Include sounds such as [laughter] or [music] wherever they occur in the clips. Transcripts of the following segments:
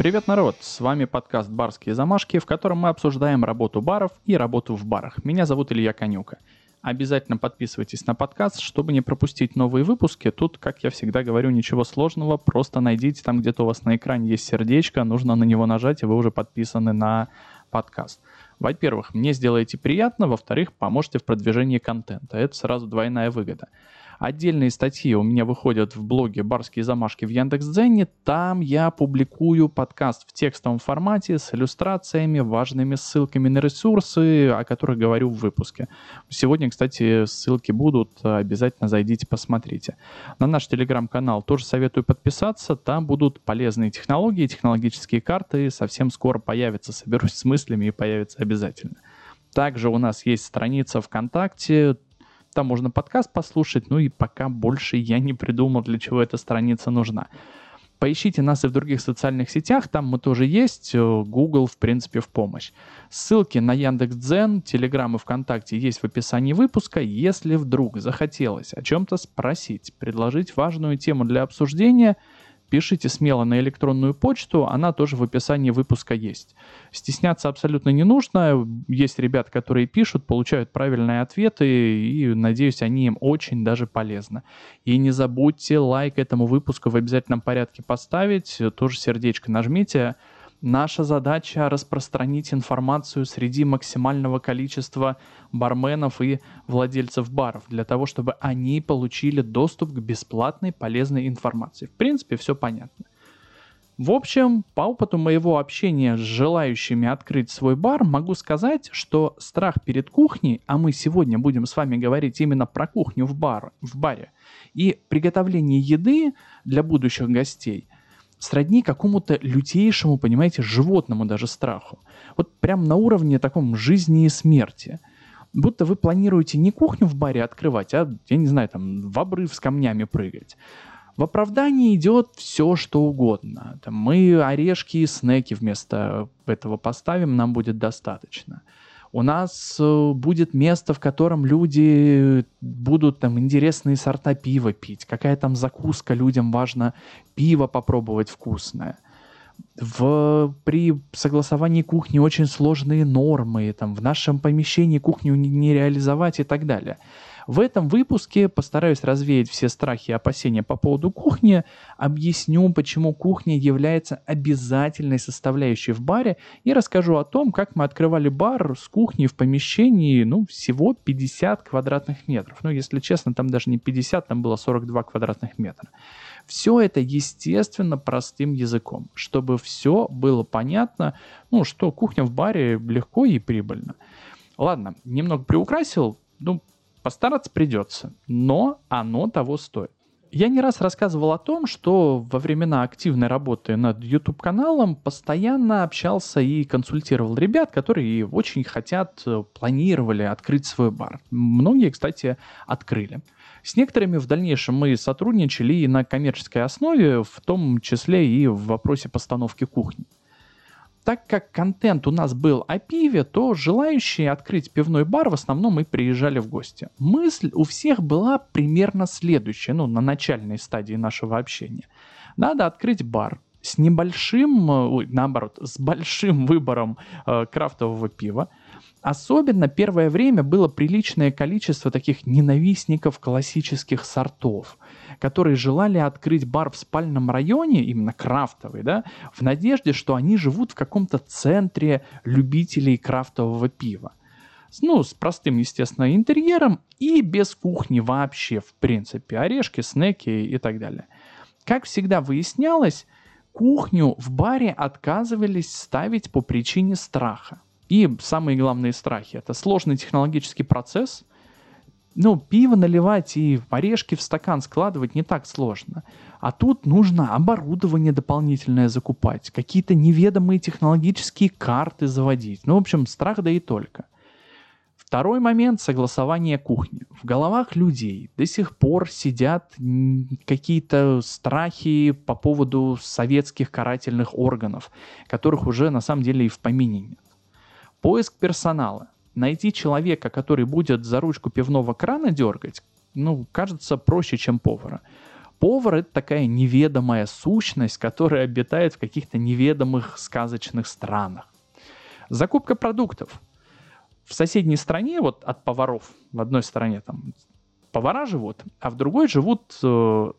Привет, народ! С вами подкаст «Барские замашки», в котором мы обсуждаем работу баров и работу в барах. Меня зовут Илья Конюка. Обязательно подписывайтесь на подкаст, чтобы не пропустить новые выпуски. Тут, как я всегда говорю, ничего сложного, просто найдите там где-то у вас на экране есть сердечко, нужно на него нажать, и вы уже подписаны на подкаст. Во-первых, мне сделаете приятно, во-вторых, поможете в продвижении контента. Это сразу двойная выгода. Отдельные статьи у меня выходят в блоге «Барские замашки» в Яндекс.Дзене. Там я публикую подкаст в текстовом формате с иллюстрациями, важными ссылками на ресурсы, о которых говорю в выпуске. Сегодня, кстати, ссылки будут, обязательно зайдите, посмотрите. На наш телеграм-канал тоже советую подписаться. Там будут полезные технологии, технологические карты. Совсем скоро появятся. Соберусь с мыслями и появится обязательно. Также у нас есть страница ВКонтакте, там можно подкаст послушать, ну и пока больше я не придумал, для чего эта страница нужна. Поищите нас и в других социальных сетях, там мы тоже есть, э, Google, в принципе, в помощь. Ссылки на Яндекс.Дзен, Телеграм и ВКонтакте есть в описании выпуска. Если вдруг захотелось о чем-то спросить, предложить важную тему для обсуждения – пишите смело на электронную почту, она тоже в описании выпуска есть. Стесняться абсолютно не нужно, есть ребят, которые пишут, получают правильные ответы, и, надеюсь, они им очень даже полезны. И не забудьте лайк этому выпуску в обязательном порядке поставить, тоже сердечко нажмите, Наша задача распространить информацию среди максимального количества барменов и владельцев баров, для того, чтобы они получили доступ к бесплатной полезной информации. В принципе, все понятно. В общем, по опыту моего общения с желающими открыть свой бар, могу сказать, что страх перед кухней, а мы сегодня будем с вами говорить именно про кухню в, бар, в баре, и приготовление еды для будущих гостей – сродни какому-то лютейшему, понимаете, животному даже страху. Вот прям на уровне таком жизни и смерти. Будто вы планируете не кухню в баре открывать, а, я не знаю, там, в обрыв с камнями прыгать. В оправдании идет все, что угодно. Там, мы орешки и снеки вместо этого поставим, нам будет достаточно у нас э, будет место, в котором люди будут там интересные сорта пива пить, какая там закуска, людям важно пиво попробовать вкусное. В, при согласовании кухни очень сложные нормы, там, в нашем помещении кухню не, не реализовать и так далее. В этом выпуске постараюсь развеять все страхи и опасения по поводу кухни, объясню, почему кухня является обязательной составляющей в баре и расскажу о том, как мы открывали бар с кухней в помещении, ну, всего 50 квадратных метров. Ну, если честно, там даже не 50, там было 42 квадратных метра. Все это, естественно, простым языком, чтобы все было понятно, ну, что кухня в баре легко и прибыльно. Ладно, немного приукрасил, ну, Постараться придется, но оно того стоит. Я не раз рассказывал о том, что во времена активной работы над YouTube-каналом постоянно общался и консультировал ребят, которые очень хотят, э, планировали открыть свой бар. Многие, кстати, открыли. С некоторыми в дальнейшем мы сотрудничали и на коммерческой основе, в том числе и в вопросе постановки кухни так как контент у нас был о пиве, то желающие открыть пивной бар в основном и приезжали в гости. Мысль у всех была примерно следующая, ну, на начальной стадии нашего общения. Надо открыть бар с небольшим, э, ой, наоборот, с большим выбором э, крафтового пива, Особенно первое время было приличное количество таких ненавистников классических сортов, которые желали открыть бар в спальном районе, именно крафтовый, да, в надежде, что они живут в каком-то центре любителей крафтового пива. Ну, с простым, естественно, интерьером и без кухни вообще, в принципе. Орешки, снеки и так далее. Как всегда выяснялось, кухню в баре отказывались ставить по причине страха. И самые главные страхи. Это сложный технологический процесс. Ну, пиво наливать и орешки в стакан складывать не так сложно. А тут нужно оборудование дополнительное закупать, какие-то неведомые технологические карты заводить. Ну, в общем, страх да и только. Второй момент – согласование кухни. В головах людей до сих пор сидят какие-то страхи по поводу советских карательных органов, которых уже на самом деле и в помине нет. Поиск персонала. Найти человека, который будет за ручку пивного крана дергать, ну, кажется проще, чем повара. Повар — это такая неведомая сущность, которая обитает в каких-то неведомых сказочных странах. Закупка продуктов. В соседней стране, вот от поваров, в одной стороне там повара живут, а в другой живут э,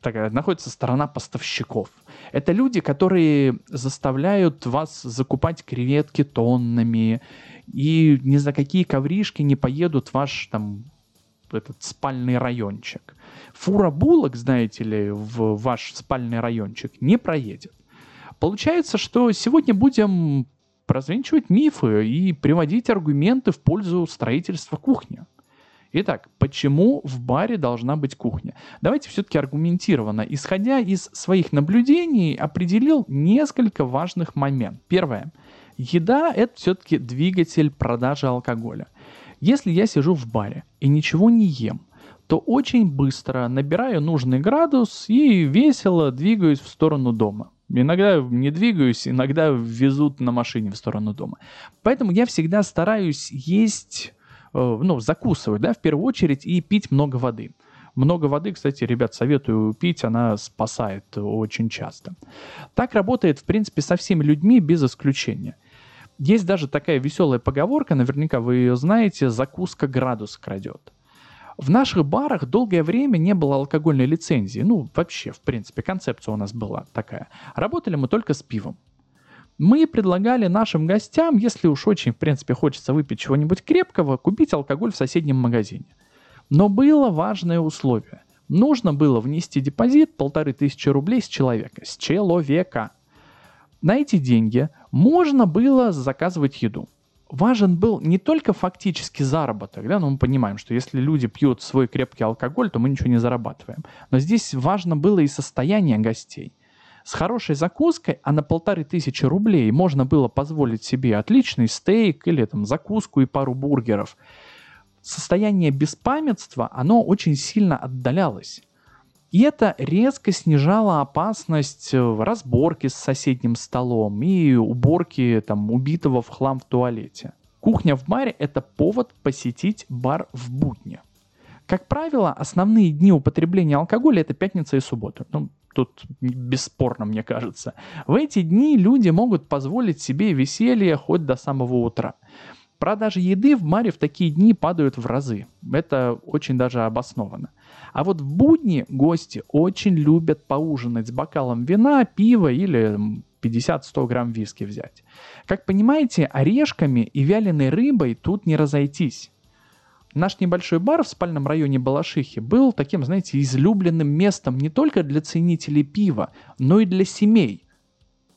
такая, находится сторона поставщиков. Это люди, которые заставляют вас закупать креветки тоннами, и ни за какие ковришки не поедут ваш там этот спальный райончик. Фура булок, знаете ли, в ваш спальный райончик не проедет. Получается, что сегодня будем развенчивать мифы и приводить аргументы в пользу строительства кухни. Итак, почему в баре должна быть кухня? Давайте все-таки аргументированно, исходя из своих наблюдений, определил несколько важных моментов. Первое. Еда – это все-таки двигатель продажи алкоголя. Если я сижу в баре и ничего не ем, то очень быстро набираю нужный градус и весело двигаюсь в сторону дома. Иногда не двигаюсь, иногда везут на машине в сторону дома. Поэтому я всегда стараюсь есть, ну, закусывать, да, в первую очередь, и пить много воды. Много воды, кстати, ребят, советую пить, она спасает очень часто. Так работает, в принципе, со всеми людьми без исключения. Есть даже такая веселая поговорка, наверняка вы ее знаете, закуска градус крадет. В наших барах долгое время не было алкогольной лицензии. Ну, вообще, в принципе, концепция у нас была такая. Работали мы только с пивом. Мы предлагали нашим гостям, если уж очень, в принципе, хочется выпить чего-нибудь крепкого, купить алкоголь в соседнем магазине. Но было важное условие. Нужно было внести депозит полторы тысячи рублей с человека. С человека. На эти деньги можно было заказывать еду. Важен был не только фактический заработок, да, но мы понимаем, что если люди пьют свой крепкий алкоголь, то мы ничего не зарабатываем. Но здесь важно было и состояние гостей. С хорошей закуской, а на полторы тысячи рублей можно было позволить себе отличный стейк или там закуску и пару бургеров. Состояние беспамятства, оно очень сильно отдалялось. И это резко снижало опасность э, разборки с соседним столом и уборки там, убитого в хлам в туалете. Кухня в баре – это повод посетить бар в будни. Как правило, основные дни употребления алкоголя – это пятница и суббота. Ну, тут бесспорно, мне кажется. В эти дни люди могут позволить себе веселье хоть до самого утра. Продажи еды в баре в такие дни падают в разы. Это очень даже обоснованно. А вот в будни гости очень любят поужинать с бокалом вина, пива или 50-100 грамм виски взять. Как понимаете, орешками и вяленой рыбой тут не разойтись. Наш небольшой бар в спальном районе Балашихи был таким, знаете, излюбленным местом не только для ценителей пива, но и для семей.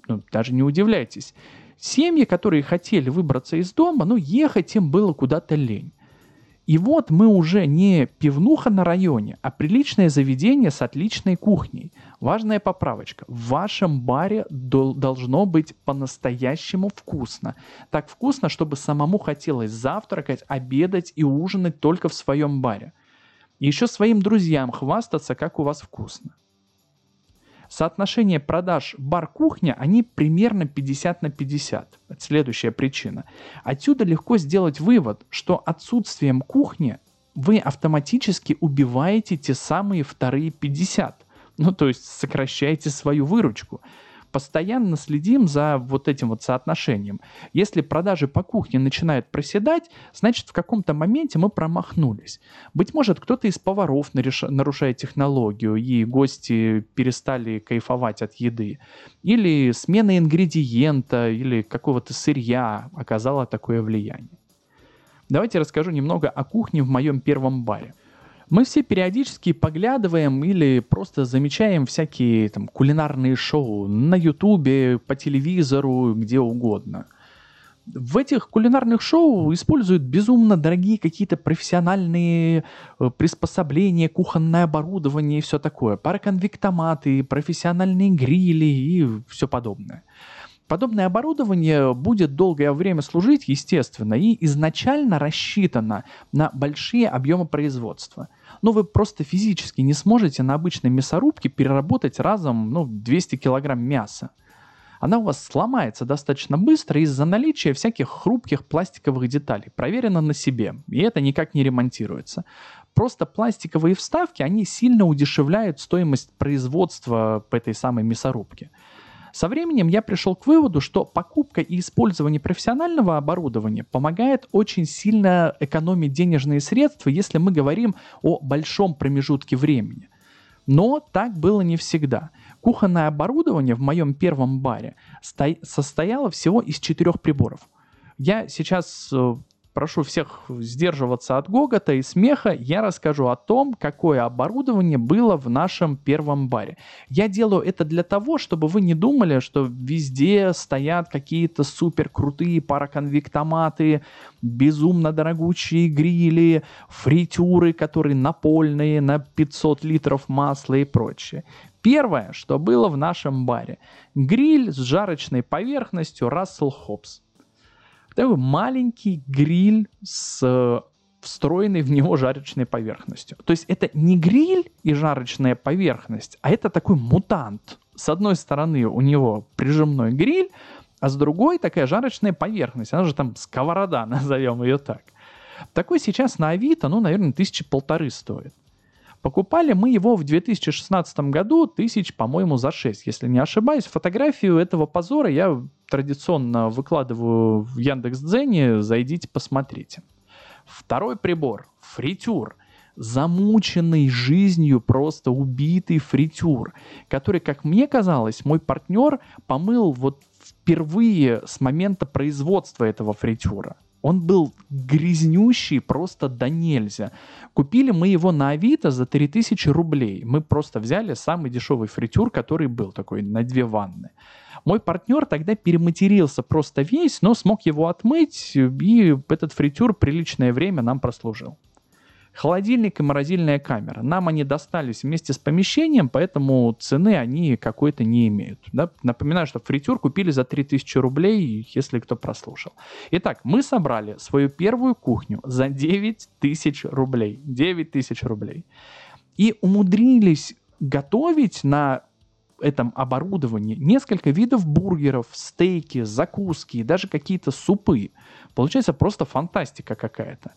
Ну, даже не удивляйтесь. Семьи, которые хотели выбраться из дома, ну, ехать им было куда-то лень. И вот мы уже не пивнуха на районе, а приличное заведение с отличной кухней. Важная поправочка. В вашем баре должно быть по-настоящему вкусно. Так вкусно, чтобы самому хотелось завтракать, обедать и ужинать только в своем баре. И еще своим друзьям хвастаться, как у вас вкусно. Соотношение продаж бар-кухня, они примерно 50 на 50. Это следующая причина. Отсюда легко сделать вывод, что отсутствием кухни вы автоматически убиваете те самые вторые 50. Ну, то есть сокращаете свою выручку постоянно следим за вот этим вот соотношением. Если продажи по кухне начинают проседать, значит в каком-то моменте мы промахнулись. Быть может, кто-то из поваров нарушает технологию, и гости перестали кайфовать от еды. Или смена ингредиента, или какого-то сырья оказала такое влияние. Давайте расскажу немного о кухне в моем первом баре. Мы все периодически поглядываем или просто замечаем всякие там кулинарные шоу на ютубе, по телевизору, где угодно. В этих кулинарных шоу используют безумно дорогие какие-то профессиональные э, приспособления, кухонное оборудование и все такое. Пароконвектоматы, профессиональные грили и все подобное. Подобное оборудование будет долгое время служить, естественно, и изначально рассчитано на большие объемы производства. Но вы просто физически не сможете на обычной мясорубке переработать разом ну, 200 килограмм мяса. Она у вас сломается достаточно быстро из-за наличия всяких хрупких пластиковых деталей. Проверено на себе, и это никак не ремонтируется. просто пластиковые вставки, они сильно удешевляют стоимость производства по этой самой мясорубке. Со временем я пришел к выводу, что покупка и использование профессионального оборудования помогает очень сильно экономить денежные средства, если мы говорим о большом промежутке времени. Но так было не всегда. Кухонное оборудование в моем первом баре состояло всего из четырех приборов. Я сейчас э, прошу всех сдерживаться от гогота и смеха, я расскажу о том, какое оборудование было в нашем первом баре. Я делаю это для того, чтобы вы не думали, что везде стоят какие-то супер крутые пароконвектоматы, безумно дорогущие грили, фритюры, которые напольные на 500 литров масла и прочее. Первое, что было в нашем баре. Гриль с жарочной поверхностью Russell Hobbs такой маленький гриль с э, встроенной в него жарочной поверхностью. То есть это не гриль и жарочная поверхность, а это такой мутант. С одной стороны у него прижимной гриль, а с другой такая жарочная поверхность. Она же там сковорода, [laughs] назовем ее так. Такой сейчас на Авито, ну, наверное, тысячи полторы стоит. Покупали мы его в 2016 году тысяч, по-моему, за 6, если не ошибаюсь. Фотографию этого позора я традиционно выкладываю в Яндекс.Дзене, зайдите, посмотрите. Второй прибор – фритюр – замученный жизнью, просто убитый фритюр, который, как мне казалось, мой партнер помыл вот впервые с момента производства этого фритюра. Он был грязнющий просто до нельзя. Купили мы его на Авито за 3000 рублей. Мы просто взяли самый дешевый фритюр, который был такой на две ванны. Мой партнер тогда перематерился просто весь, но смог его отмыть, и этот фритюр приличное время нам прослужил. Холодильник и морозильная камера. Нам они достались вместе с помещением, поэтому цены они какой-то не имеют. Да? Напоминаю, что фритюр купили за 3000 рублей, если кто прослушал. Итак, мы собрали свою первую кухню за 9000 рублей. 9000 рублей. И умудрились готовить на этом оборудовании несколько видов бургеров, стейки, закуски, даже какие-то супы. Получается просто фантастика какая-то.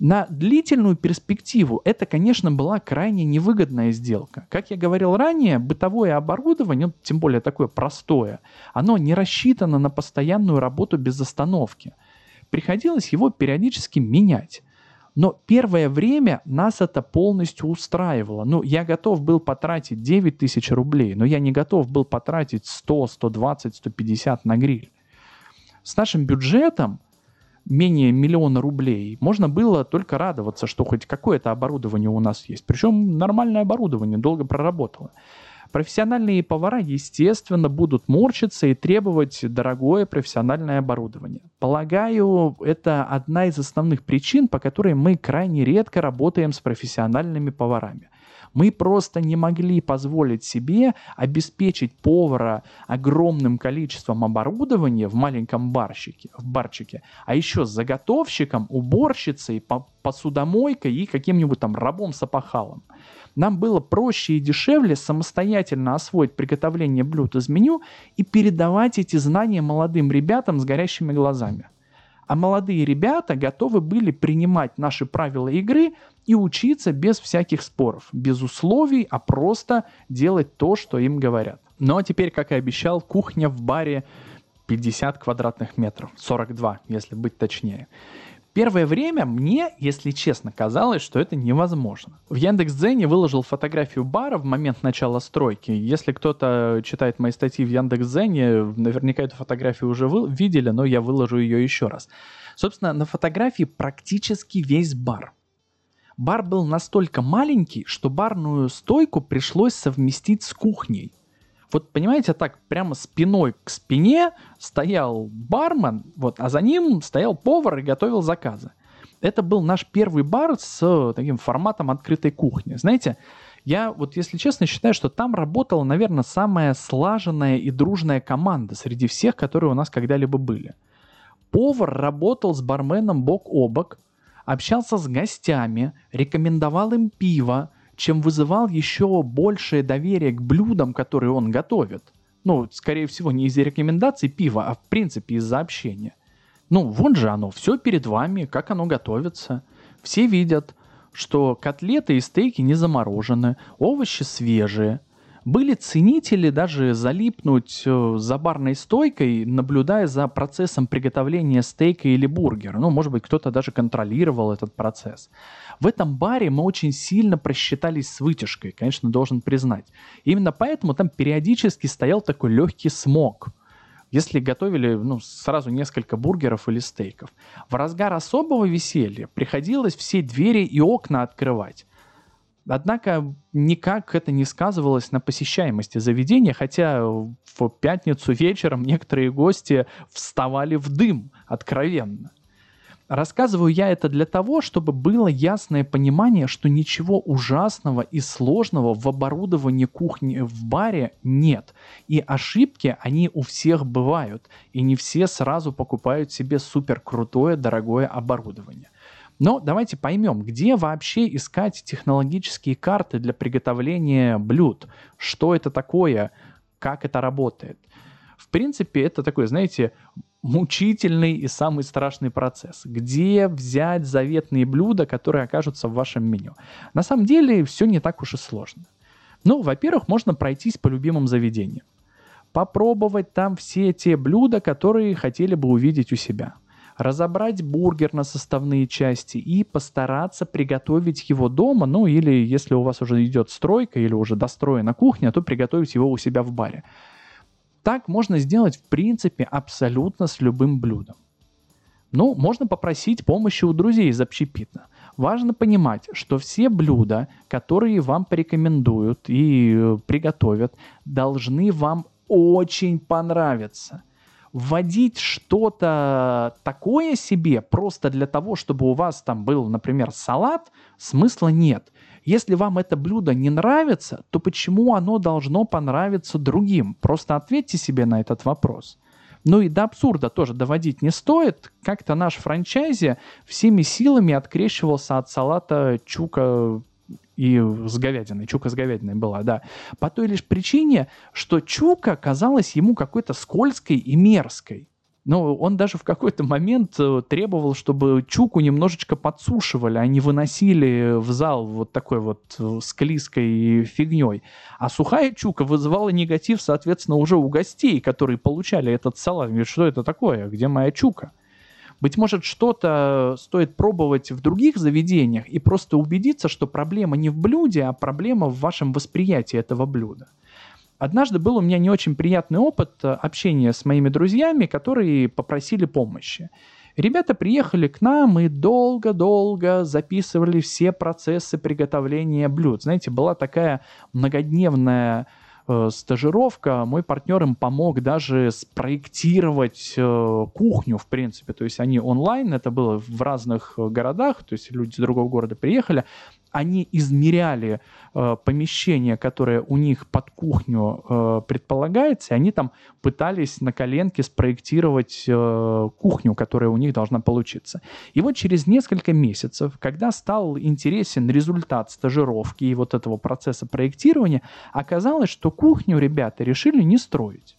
На длительную перспективу это, конечно, была крайне невыгодная сделка. Как я говорил ранее, бытовое оборудование, ну, тем более такое простое, оно не рассчитано на постоянную работу без остановки. Приходилось его периодически менять. Но первое время нас это полностью устраивало. Ну, я готов был потратить 9 тысяч рублей, но я не готов был потратить 100, 120, 150 на гриль. С нашим бюджетом менее миллиона рублей, можно было только радоваться, что хоть какое-то оборудование у нас есть. Причем нормальное оборудование, долго проработало. Профессиональные повара, естественно, будут морщиться и требовать дорогое профессиональное оборудование. Полагаю, это одна из основных причин, по которой мы крайне редко работаем с профессиональными поварами – мы просто не могли позволить себе обеспечить повара огромным количеством оборудования в маленьком барщике, в барчике, а еще с заготовщиком, уборщицей, посудомойкой и каким-нибудь там рабом с опахалом. Нам было проще и дешевле самостоятельно освоить приготовление блюд из меню и передавать эти знания молодым ребятам с горящими глазами. А молодые ребята готовы были принимать наши правила игры и учиться без всяких споров, без условий, а просто делать то, что им говорят. Ну а теперь, как и обещал, кухня в баре 50 квадратных метров, 42, если быть точнее. Первое время мне, если честно, казалось, что это невозможно. В Яндекс.Дзене выложил фотографию бара в момент начала стройки. Если кто-то читает мои статьи в Яндекс.Дзене, наверняка эту фотографию уже вы видели, но я выложу ее еще раз. Собственно, на фотографии практически весь бар. Бар был настолько маленький, что барную стойку пришлось совместить с кухней. Вот понимаете, так прямо спиной к спине стоял бармен, вот, а за ним стоял повар и готовил заказы. Это был наш первый бар с таким форматом открытой кухни. Знаете, я вот, если честно, считаю, что там работала, наверное, самая слаженная и дружная команда среди всех, которые у нас когда-либо были. Повар работал с барменом бок о бок, общался с гостями, рекомендовал им пиво, чем вызывал еще большее доверие к блюдам, которые он готовит. Ну, скорее всего, не из-за рекомендаций пива, а в принципе из-за общения. Ну, вот же оно, все перед вами, как оно готовится. Все видят, что котлеты и стейки не заморожены, овощи свежие. Были ценители даже залипнуть э, за барной стойкой, наблюдая за процессом приготовления стейка или бургера. Ну, может быть, кто-то даже контролировал этот процесс. В этом баре мы очень сильно просчитались с вытяжкой, конечно, должен признать. Именно поэтому там периодически стоял такой легкий смог – если готовили ну, сразу несколько бургеров или стейков. В разгар особого веселья приходилось все двери и окна открывать. Однако никак это не сказывалось на посещаемости заведения, хотя в пятницу вечером некоторые гости вставали в дым откровенно. Рассказываю я это для того, чтобы было ясное понимание, что ничего ужасного и сложного в оборудовании кухни в баре нет. И ошибки, они у всех бывают. И не все сразу покупают себе супер крутое, дорогое оборудование. Но давайте поймем, где вообще искать технологические карты для приготовления блюд. Что это такое, как это работает. В принципе, это такой, знаете, мучительный и самый страшный процесс. Где взять заветные блюда, которые окажутся в вашем меню? На самом деле все не так уж и сложно. Ну, во-первых, можно пройтись по любимым заведениям. Попробовать там все те блюда, которые хотели бы увидеть у себя. Разобрать бургер на составные части и постараться приготовить его дома, ну или если у вас уже идет стройка или уже достроена кухня, то приготовить его у себя в баре. Так можно сделать, в принципе, абсолютно с любым блюдом. Ну, можно попросить помощи у друзей из общепита. Важно понимать, что все блюда, которые вам порекомендуют и э, приготовят, должны вам очень понравиться. Вводить что-то такое себе просто для того, чтобы у вас там был, например, салат, смысла нет. Если вам это блюдо не нравится, то почему оно должно понравиться другим? Просто ответьте себе на этот вопрос. Ну и до абсурда тоже доводить не стоит. Как-то наш франчайзи всеми силами открещивался от салата чука и с говядиной. Чука с говядиной была, да. По той лишь причине, что чука казалась ему какой-то скользкой и мерзкой. Но он даже в какой-то момент э, требовал, чтобы чуку немножечко подсушивали, а не выносили в зал вот такой вот э, склизкой фигней. А сухая чука вызывала негатив, соответственно, уже у гостей, которые получали этот салат. Говорят, что это такое? Где моя чука? Быть может, что-то стоит пробовать в других заведениях и просто убедиться, что проблема не в блюде, а проблема в вашем восприятии этого блюда. Однажды был у меня не очень приятный опыт э, общения с моими друзьями, которые попросили помощи. Ребята приехали к нам и долго-долго записывали все процессы приготовления блюд. Знаете, была такая многодневная стажировка. Мой партнер им помог даже спроектировать э, кухню, в принципе. То есть они онлайн, это было в разных городах, то есть люди с другого города приехали, они измеряли э, помещение, которое у них под кухню э, предполагается, и они там пытались на коленке спроектировать э, кухню, которая у них должна получиться. И вот через несколько месяцев, когда стал интересен результат стажировки и вот этого процесса проектирования, оказалось, что кухню ребята решили не строить.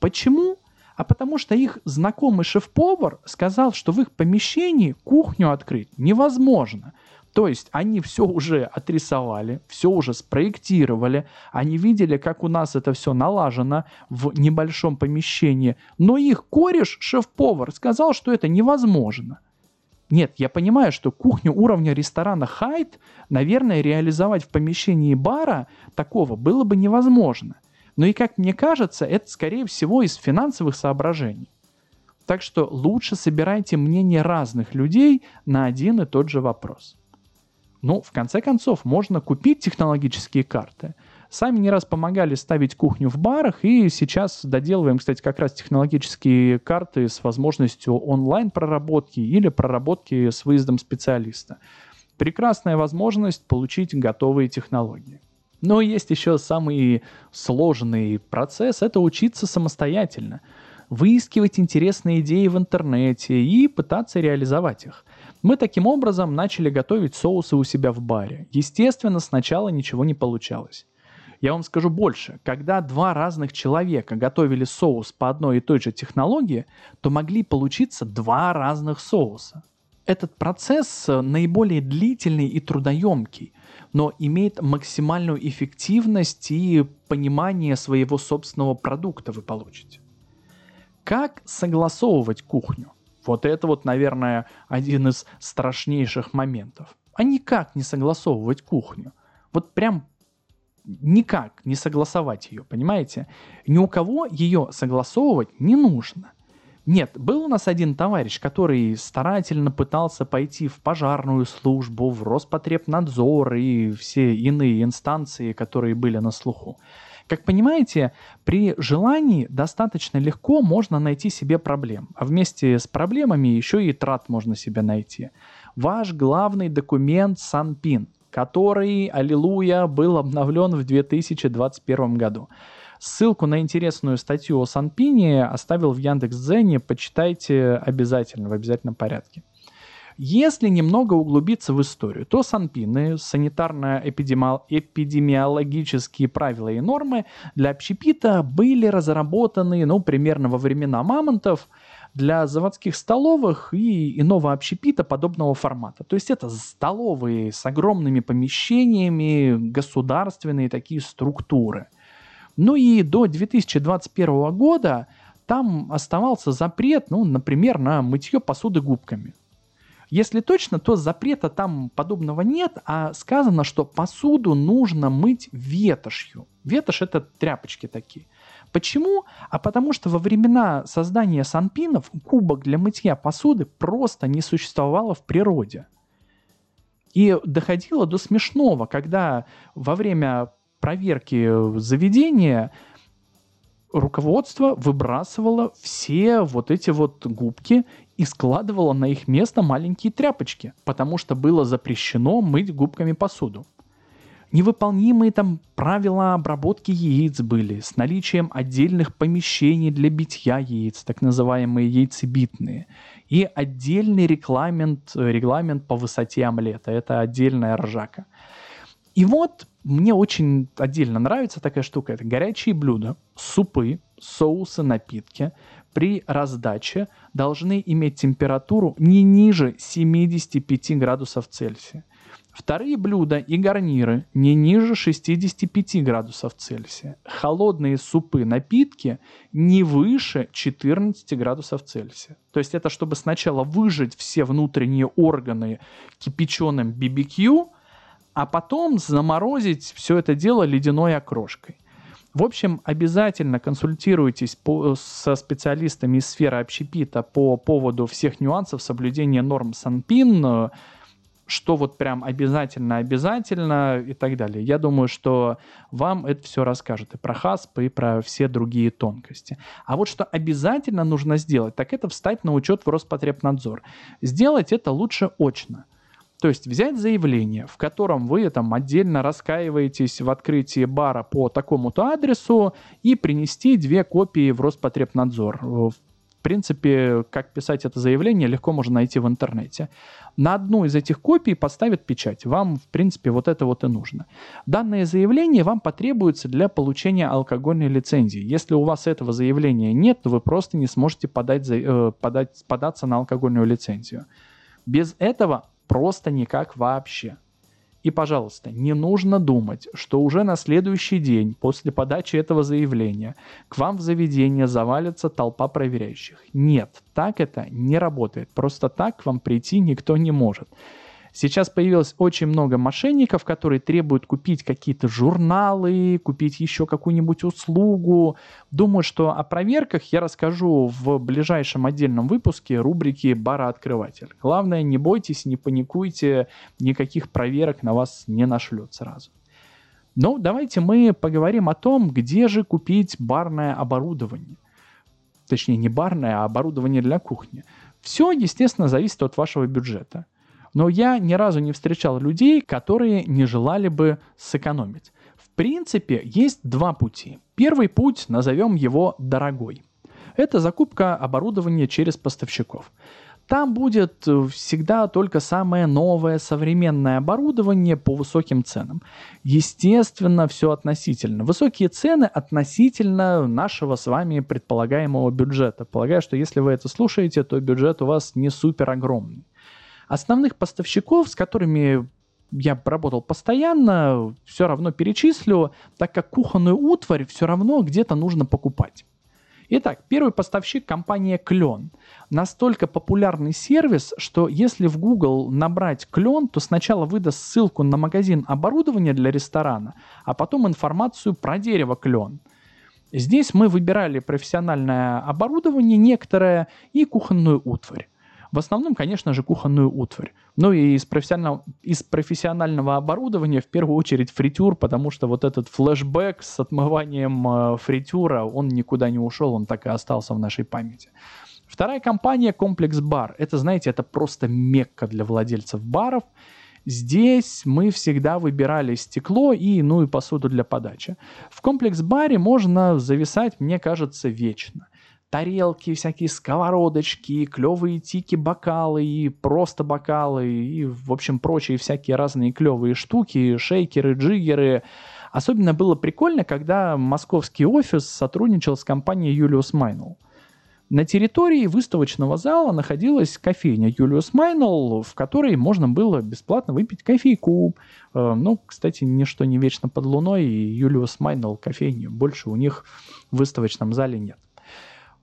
Почему? а потому что их знакомый шеф-повар сказал, что в их помещении кухню открыть невозможно – то есть они все уже отрисовали, все уже спроектировали, они видели, как у нас это все налажено в небольшом помещении, но их кореш, шеф-повар, сказал, что это невозможно. Нет, я понимаю, что кухню уровня ресторана Хайт, наверное, реализовать в помещении бара такого было бы невозможно. Но и как мне кажется, это скорее всего из финансовых соображений. Так что лучше собирайте мнение разных людей на один и тот же вопрос. Ну, в конце концов, можно купить технологические карты. Сами не раз помогали ставить кухню в барах, и сейчас доделываем, кстати, как раз технологические карты с возможностью онлайн-проработки или проработки с выездом специалиста. Прекрасная возможность получить готовые технологии. Но есть еще самый сложный процесс – это учиться самостоятельно, выискивать интересные идеи в интернете и пытаться реализовать их – мы таким образом начали готовить соусы у себя в баре. Естественно, сначала ничего не получалось. Я вам скажу больше. Когда два разных человека готовили соус по одной и той же технологии, то могли получиться два разных соуса. этот процесс э, наиболее длительный и трудоемкий, но имеет максимальную эффективность и понимание своего собственного продукта вы получите. Как согласовывать кухню? Вот это вот, наверное, один из страшнейших моментов. А никак не согласовывать кухню. Вот прям никак не согласовать ее, понимаете? Ни у кого ее согласовывать не нужно. Нет, был у нас один товарищ, который старательно пытался пойти в пожарную службу, в Роспотребнадзор и все иные инстанции, которые были на слуху. Как понимаете, при желании достаточно легко можно найти себе проблем, а вместе с проблемами еще и трат можно себе найти. Ваш главный документ Санпин, который, аллилуйя, был обновлен в 2021 году. Ссылку на интересную статью о Санпине оставил в Яндекс.Дзене, почитайте обязательно, в обязательном порядке. Если немного углубиться в историю, то санпины, санитарно-эпидемиологические правила и нормы для общепита были разработаны, ну, примерно во времена мамонтов, для заводских столовых и иного общепита подобного формата. То есть это столовые с огромными помещениями, государственные такие структуры. Ну и до 2021 года там оставался запрет, ну, например, на мытье посуды губками. Если точно, то запрета там подобного нет, а сказано, что посуду нужно мыть ветошью. Ветошь это тряпочки такие. Почему? А потому что во времена создания санпинов кубок для мытья посуды просто не существовало в природе. И доходило до смешного, когда во время проверки заведения руководство выбрасывало все вот эти вот губки и складывало на их место маленькие тряпочки, потому что было запрещено мыть губками посуду. Невыполнимые там правила обработки яиц были с наличием отдельных помещений для битья яиц, так называемые яйцебитные, и отдельный регламент, регламент по высоте омлета, это отдельная ржака. И вот мне очень отдельно нравится такая штука. Это горячие блюда, супы, соусы, напитки при раздаче должны иметь температуру не ниже 75 градусов Цельсия. Вторые блюда и гарниры не ниже 65 градусов Цельсия. Холодные супы, напитки не выше 14 градусов Цельсия. То есть это чтобы сначала выжать все внутренние органы кипяченым BBQ, а потом заморозить все это дело ледяной окрошкой. В общем, обязательно консультируйтесь по, со специалистами из сферы общепита по поводу всех нюансов соблюдения норм Санпин, что вот прям обязательно-обязательно и так далее. Я думаю, что вам это все расскажет и про ХАСП, и про все другие тонкости. А вот что обязательно нужно сделать, так это встать на учет в Роспотребнадзор. Сделать это лучше очно. То есть взять заявление, в котором вы там отдельно раскаиваетесь в открытии бара по такому-то адресу и принести две копии в Роспотребнадзор. В принципе, как писать это заявление, легко можно найти в интернете. На одну из этих копий поставят печать. Вам, в принципе, вот это вот и нужно. Данное заявление вам потребуется для получения алкогольной лицензии. Если у вас этого заявления нет, то вы просто не сможете подать, э, подать, податься на алкогольную лицензию. Без этого Просто никак вообще. И, пожалуйста, не нужно думать, что уже на следующий день после подачи этого заявления к вам в заведение завалится толпа проверяющих. Нет, так это не работает. Просто так к вам прийти никто не может. Сейчас появилось очень много мошенников, которые требуют купить какие-то журналы, купить еще какую-нибудь услугу. Думаю, что о проверках я расскажу в ближайшем отдельном выпуске рубрики «Барооткрыватель». Главное, не бойтесь, не паникуйте, никаких проверок на вас не нашлют сразу. Но давайте мы поговорим о том, где же купить барное оборудование. Точнее, не барное, а оборудование для кухни. Все, естественно, зависит от вашего бюджета. Но я ни разу не встречал людей, которые не желали бы сэкономить. В принципе, есть два пути. Первый путь, назовем его дорогой. Это закупка оборудования через поставщиков. Там будет всегда только самое новое современное оборудование по высоким ценам. Естественно, все относительно. Высокие цены относительно нашего с вами предполагаемого бюджета. Полагаю, что если вы это слушаете, то бюджет у вас не супер огромный. Основных поставщиков, с которыми я работал постоянно, все равно перечислю, так как кухонную утварь все равно где-то нужно покупать. Итак, первый поставщик – компания Клен. Настолько популярный сервис, что если в Google набрать Клен, то сначала выдаст ссылку на магазин оборудования для ресторана, а потом информацию про дерево Клен. Здесь мы выбирали профессиональное оборудование некоторое и кухонную утварь. В основном, конечно же, кухонную утварь. Ну и из профессионального, из профессионального оборудования в первую очередь фритюр, потому что вот этот флешбэк с отмыванием э, фритюра, он никуда не ушел, он так и остался в нашей памяти. Вторая компания Комплекс Бар. Это, знаете, это просто мекка для владельцев баров. Здесь мы всегда выбирали стекло и ну и посуду для подачи. В комплекс-баре можно зависать, мне кажется, вечно тарелки, всякие сковородочки, клевые тики, бокалы и просто бокалы и, в общем, прочие всякие разные клевые штуки, шейкеры, джиггеры. Особенно было прикольно, когда московский офис сотрудничал с компанией Julius Майнл. На территории выставочного зала находилась кофейня Julius Майнл, в которой можно было бесплатно выпить кофейку. Э, ну, кстати, ничто не вечно под луной, и Julius Майнл кофейни больше у них в выставочном зале нет.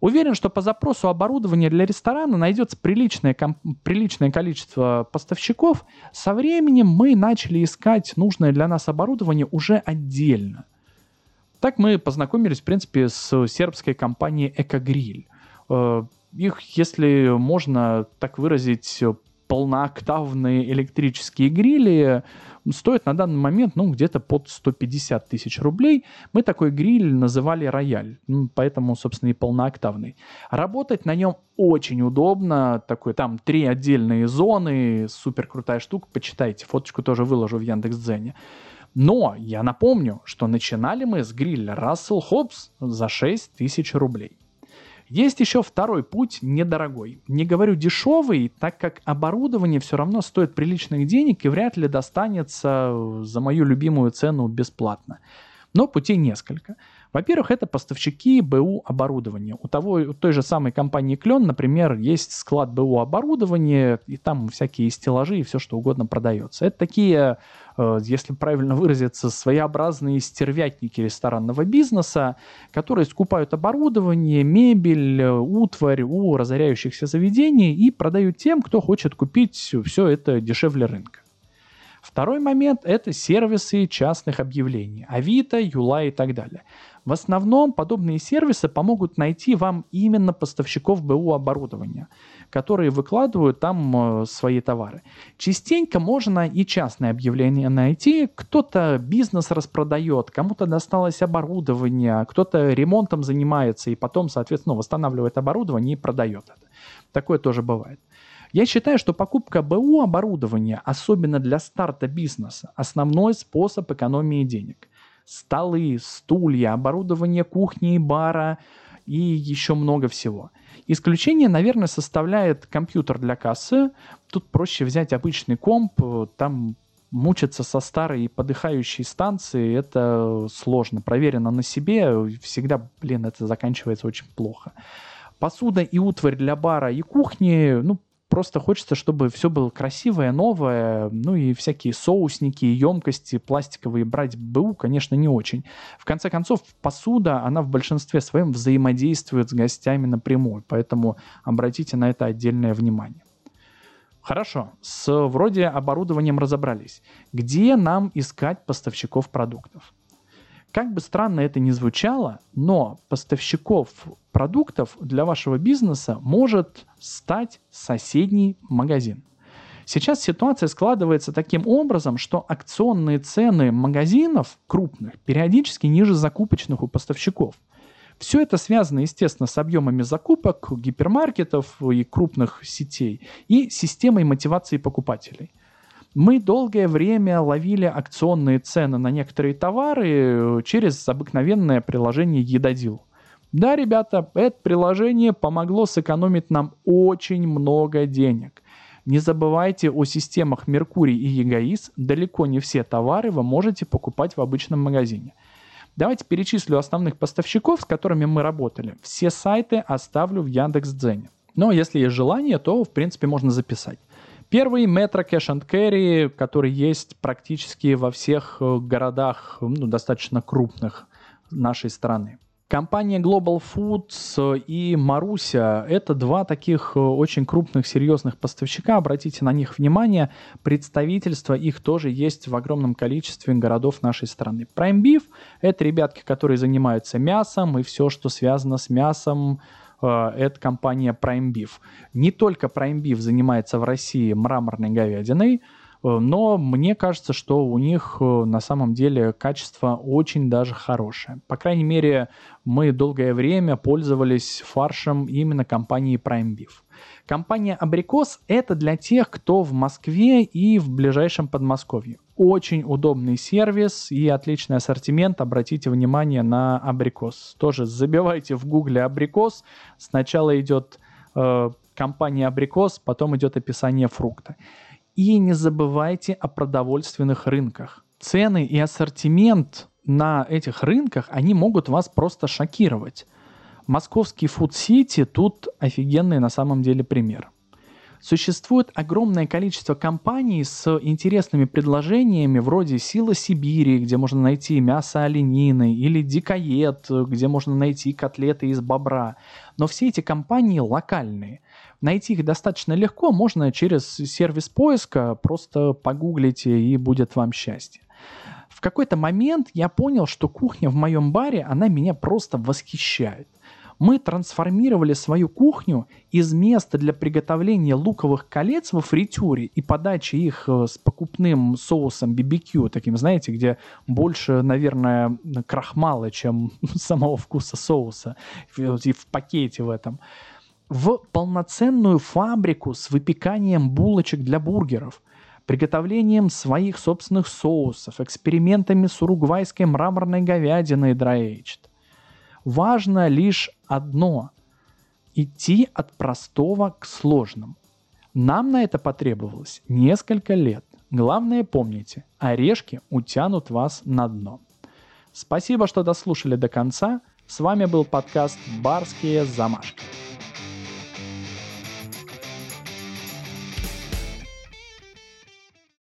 Уверен, что по запросу оборудования для ресторана найдется приличное, комп- приличное количество поставщиков. Со временем мы начали искать нужное для нас оборудование уже отдельно. Так мы познакомились, в принципе, с сербской компанией Экогриль. Э, их, если можно так выразить, полнооктавные электрические грили стоят на данный момент ну, где-то под 150 тысяч рублей. Мы такой гриль называли рояль, поэтому, собственно, и полнооктавный. Работать на нем очень удобно, такой там три отдельные зоны, супер крутая штука, почитайте, фоточку тоже выложу в Яндекс.Дзене. Но я напомню, что начинали мы с гриля Russell Hobbs за 6 тысяч рублей. Есть еще второй путь, недорогой. Не говорю дешевый, так как оборудование все равно стоит приличных денег и вряд ли достанется за мою любимую цену бесплатно. Но путей несколько. Во-первых, это поставщики БУ оборудования. У, того, у той же самой компании Клен, например, есть склад БУ оборудования, и там всякие стеллажи и все что угодно продается. Это такие, э, если правильно выразиться, своеобразные стервятники ресторанного бизнеса, которые скупают оборудование, мебель, утварь у разоряющихся заведений и продают тем, кто хочет купить все это дешевле рынка. Второй момент – это сервисы частных объявлений. Авито, Юла и так далее. В основном подобные сервисы помогут найти вам именно поставщиков БУ оборудования, которые выкладывают там э, свои товары. Частенько можно и частные объявления найти. Кто-то бизнес распродает, кому-то досталось оборудование, кто-то ремонтом занимается и потом, соответственно, восстанавливает оборудование и продает это. Такое тоже бывает. Я считаю, что покупка БУ оборудования, особенно для старта бизнеса, основной способ экономии денег столы, стулья, оборудование кухни и бара и еще много всего. Исключение, наверное, составляет компьютер для кассы. Тут проще взять обычный комп, там мучиться со старой подыхающей станции, это сложно. Проверено на себе, всегда, блин, это заканчивается очень плохо. Посуда и утварь для бара и кухни, ну, Просто хочется, чтобы все было красивое, новое, ну и всякие соусники, емкости пластиковые брать БУ, конечно, не очень. В конце концов, посуда, она в большинстве своем взаимодействует с гостями напрямую, поэтому обратите на это отдельное внимание. Хорошо, с вроде оборудованием разобрались. Где нам искать поставщиков продуктов? Как бы странно это ни звучало, но поставщиков продуктов для вашего бизнеса может стать соседний магазин. Сейчас ситуация складывается таким образом, что акционные цены магазинов крупных периодически ниже закупочных у поставщиков. Все это связано, естественно, с объемами закупок гипермаркетов и крупных сетей и системой мотивации покупателей. Мы долгое время ловили акционные цены на некоторые товары э, через обыкновенное приложение Едодил. Да, ребята, это приложение помогло сэкономить нам очень много денег. Не забывайте о системах Меркурий и Егоис. Далеко не все товары вы можете покупать в обычном магазине. Давайте перечислю основных поставщиков, с которыми мы работали. Все сайты оставлю в Яндекс.Дзене. Но если есть желание, то, в принципе, можно записать. Первый метро Cash and Carry, который есть практически во всех э, городах, ну, достаточно крупных нашей страны. Компания Global Foods и Маруся – это два таких э, очень крупных, серьезных поставщика. Обратите на них внимание. Представительства их тоже есть в огромном количестве городов нашей страны. Prime Beef – это ребятки, которые занимаются мясом и все, что связано с мясом, э, это компания Prime Beef. Не только Prime Beef занимается в России мраморной говядиной – Э, но мне кажется, что у них э, на самом деле качество очень даже хорошее. По крайней мере, мы долгое время пользовались фаршем именно компании Prime Beef. Компания Абрикос – это для тех, кто в Москве и в ближайшем Подмосковье. Очень удобный сервис и отличный ассортимент. Обратите внимание на Абрикос. Тоже забивайте в гугле Абрикос. Сначала идет э, компания Абрикос, потом идет описание фрукта. И не забывайте о продовольственных рынках. Цены и ассортимент на этих рынках, они могут вас просто шокировать. Московский Food City тут офигенный на самом деле пример. Существует огромное количество компаний с интересными предложениями вроде «Сила Сибири», где можно найти мясо оленины, или «Дикоед», где можно найти котлеты из бобра. Но все эти компании локальные. Найти их достаточно легко, можно через сервис поиска просто погуглите и будет вам счастье. В какой-то момент я понял, что кухня в моем баре, она меня просто восхищает. Мы трансформировали свою кухню из места для приготовления луковых колец во фритюре и подачи их э, с покупным соусом BBQ, таким, знаете, где больше, наверное, крахмала, чем [laughs] самого вкуса соуса, и в пакете в этом в полноценную фабрику с выпеканием булочек для бургеров, приготовлением своих собственных соусов, экспериментами с уругвайской мраморной говядиной dry Важно лишь одно – идти от простого к сложному. Нам на это потребовалось несколько лет. Главное помните, орешки утянут вас на дно. Спасибо, что дослушали до конца. С вами был подкаст «Барские замашки».